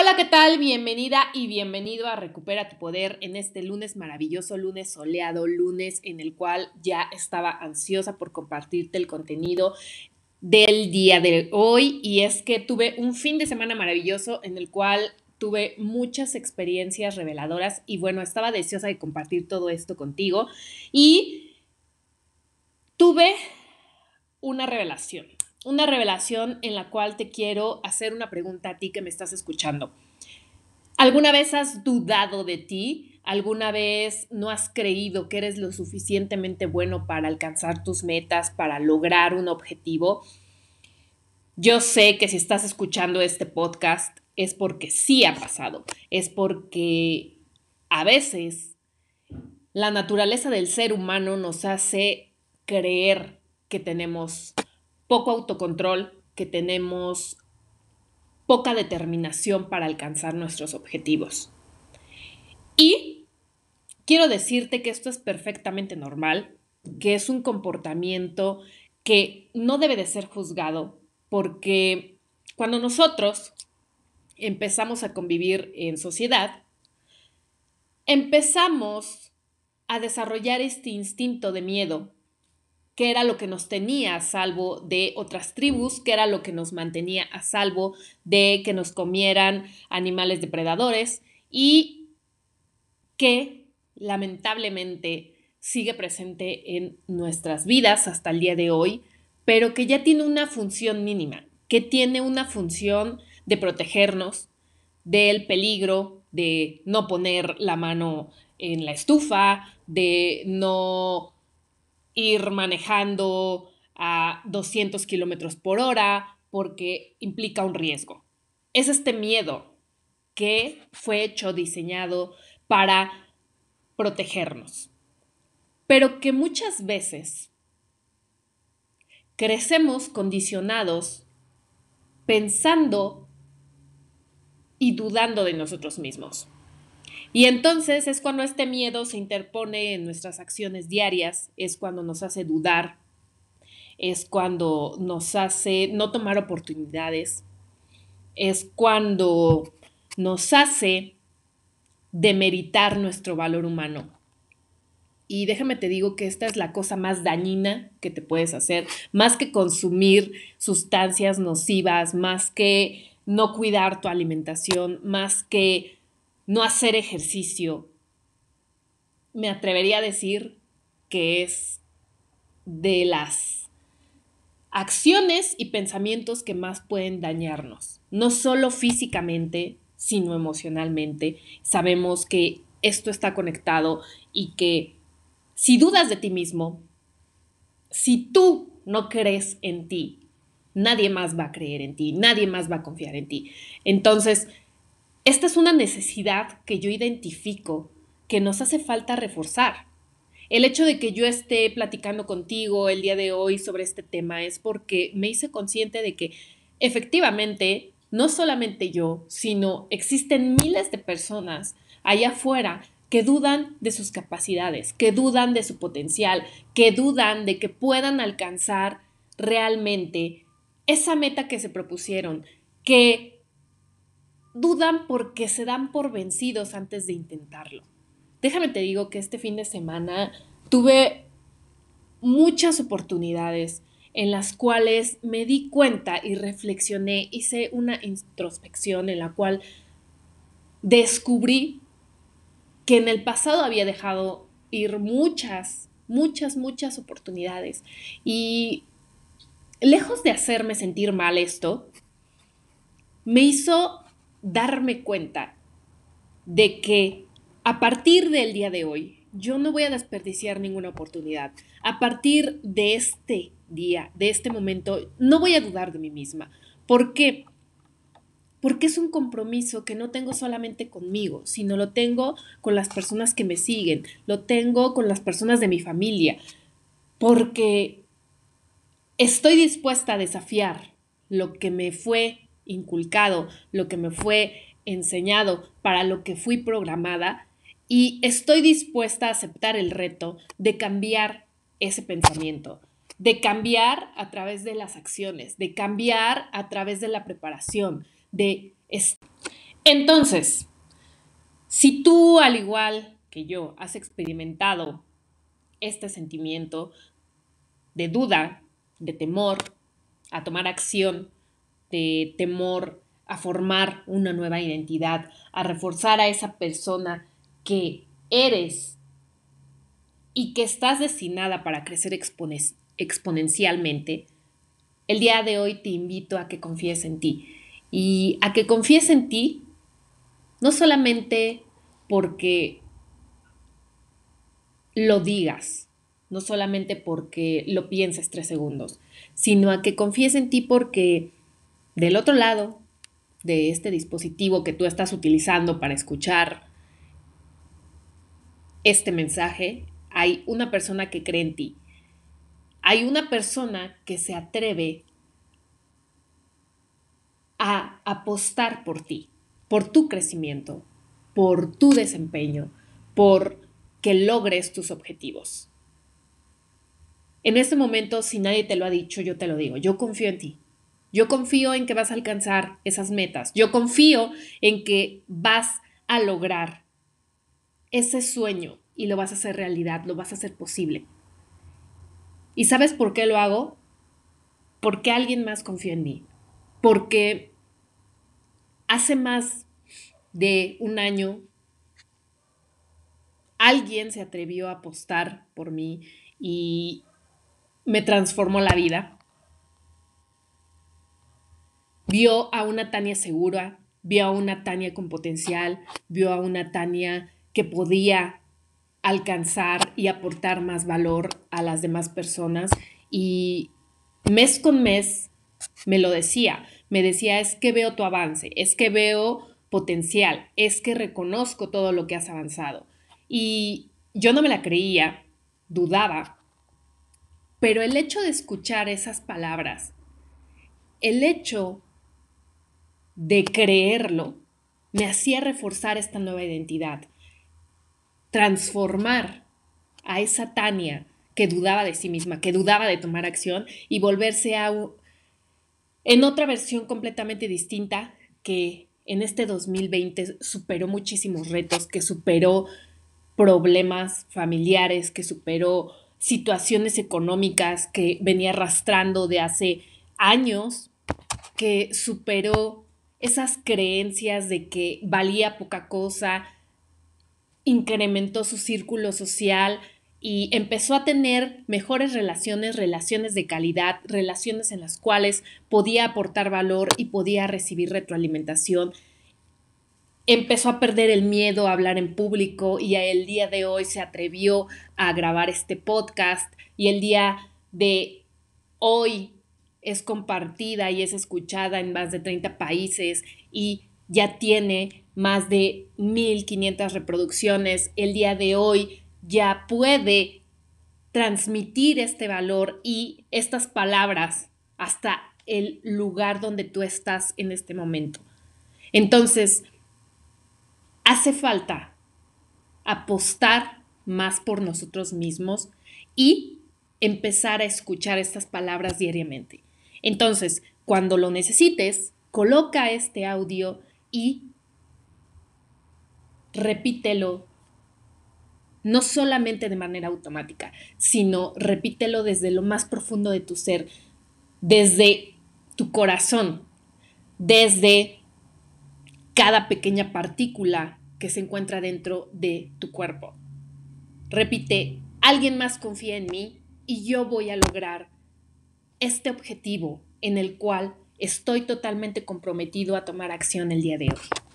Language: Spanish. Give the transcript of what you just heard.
Hola, ¿qué tal? Bienvenida y bienvenido a Recupera tu Poder en este lunes maravilloso, lunes soleado, lunes en el cual ya estaba ansiosa por compartirte el contenido del día de hoy. Y es que tuve un fin de semana maravilloso en el cual tuve muchas experiencias reveladoras y bueno, estaba deseosa de compartir todo esto contigo. Y tuve una revelación una revelación en la cual te quiero hacer una pregunta a ti que me estás escuchando. ¿Alguna vez has dudado de ti? ¿Alguna vez no has creído que eres lo suficientemente bueno para alcanzar tus metas, para lograr un objetivo? Yo sé que si estás escuchando este podcast es porque sí ha pasado, es porque a veces la naturaleza del ser humano nos hace creer que tenemos poco autocontrol, que tenemos poca determinación para alcanzar nuestros objetivos. Y quiero decirte que esto es perfectamente normal, que es un comportamiento que no debe de ser juzgado, porque cuando nosotros empezamos a convivir en sociedad, empezamos a desarrollar este instinto de miedo qué era lo que nos tenía a salvo de otras tribus, qué era lo que nos mantenía a salvo de que nos comieran animales depredadores y que lamentablemente sigue presente en nuestras vidas hasta el día de hoy, pero que ya tiene una función mínima, que tiene una función de protegernos del peligro, de no poner la mano en la estufa, de no ir manejando a 200 kilómetros por hora porque implica un riesgo. Es este miedo que fue hecho, diseñado para protegernos, pero que muchas veces crecemos condicionados pensando y dudando de nosotros mismos. Y entonces es cuando este miedo se interpone en nuestras acciones diarias, es cuando nos hace dudar, es cuando nos hace no tomar oportunidades, es cuando nos hace demeritar nuestro valor humano. Y déjame te digo que esta es la cosa más dañina que te puedes hacer, más que consumir sustancias nocivas, más que no cuidar tu alimentación, más que no hacer ejercicio, me atrevería a decir que es de las acciones y pensamientos que más pueden dañarnos, no solo físicamente, sino emocionalmente. Sabemos que esto está conectado y que si dudas de ti mismo, si tú no crees en ti, nadie más va a creer en ti, nadie más va a confiar en ti. Entonces, esta es una necesidad que yo identifico que nos hace falta reforzar. El hecho de que yo esté platicando contigo el día de hoy sobre este tema es porque me hice consciente de que efectivamente no solamente yo, sino existen miles de personas allá afuera que dudan de sus capacidades, que dudan de su potencial, que dudan de que puedan alcanzar realmente esa meta que se propusieron, que dudan porque se dan por vencidos antes de intentarlo. Déjame te digo que este fin de semana tuve muchas oportunidades en las cuales me di cuenta y reflexioné, hice una introspección en la cual descubrí que en el pasado había dejado ir muchas, muchas, muchas oportunidades. Y lejos de hacerme sentir mal esto, me hizo darme cuenta de que a partir del día de hoy, yo no voy a desperdiciar ninguna oportunidad. A partir de este día, de este momento, no voy a dudar de mí misma. ¿Por qué? Porque es un compromiso que no tengo solamente conmigo, sino lo tengo con las personas que me siguen, lo tengo con las personas de mi familia, porque estoy dispuesta a desafiar lo que me fue inculcado, lo que me fue enseñado, para lo que fui programada y estoy dispuesta a aceptar el reto de cambiar ese pensamiento, de cambiar a través de las acciones, de cambiar a través de la preparación, de... Entonces, si tú, al igual que yo, has experimentado este sentimiento de duda, de temor a tomar acción, de temor a formar una nueva identidad, a reforzar a esa persona que eres y que estás destinada para crecer exponencialmente, el día de hoy te invito a que confíes en ti. Y a que confíes en ti no solamente porque lo digas, no solamente porque lo pienses tres segundos, sino a que confíes en ti porque del otro lado de este dispositivo que tú estás utilizando para escuchar este mensaje, hay una persona que cree en ti. Hay una persona que se atreve a apostar por ti, por tu crecimiento, por tu desempeño, por que logres tus objetivos. En este momento, si nadie te lo ha dicho, yo te lo digo, yo confío en ti. Yo confío en que vas a alcanzar esas metas. Yo confío en que vas a lograr ese sueño y lo vas a hacer realidad, lo vas a hacer posible. ¿Y sabes por qué lo hago? Porque alguien más confía en mí. Porque hace más de un año alguien se atrevió a apostar por mí y me transformó la vida. Vio a una Tania segura, vio a una Tania con potencial, vio a una Tania que podía alcanzar y aportar más valor a las demás personas y mes con mes me lo decía, me decía es que veo tu avance, es que veo potencial, es que reconozco todo lo que has avanzado. Y yo no me la creía, dudaba, pero el hecho de escuchar esas palabras, el hecho de creerlo, me hacía reforzar esta nueva identidad, transformar a esa Tania que dudaba de sí misma, que dudaba de tomar acción y volverse a en otra versión completamente distinta que en este 2020 superó muchísimos retos, que superó problemas familiares, que superó situaciones económicas que venía arrastrando de hace años, que superó esas creencias de que valía poca cosa, incrementó su círculo social y empezó a tener mejores relaciones, relaciones de calidad, relaciones en las cuales podía aportar valor y podía recibir retroalimentación. Empezó a perder el miedo a hablar en público y el día de hoy se atrevió a grabar este podcast y el día de hoy es compartida y es escuchada en más de 30 países y ya tiene más de 1500 reproducciones. El día de hoy ya puede transmitir este valor y estas palabras hasta el lugar donde tú estás en este momento. Entonces, hace falta apostar más por nosotros mismos y empezar a escuchar estas palabras diariamente. Entonces, cuando lo necesites, coloca este audio y repítelo no solamente de manera automática, sino repítelo desde lo más profundo de tu ser, desde tu corazón, desde cada pequeña partícula que se encuentra dentro de tu cuerpo. Repite, alguien más confía en mí y yo voy a lograr este objetivo en el cual estoy totalmente comprometido a tomar acción el día de hoy.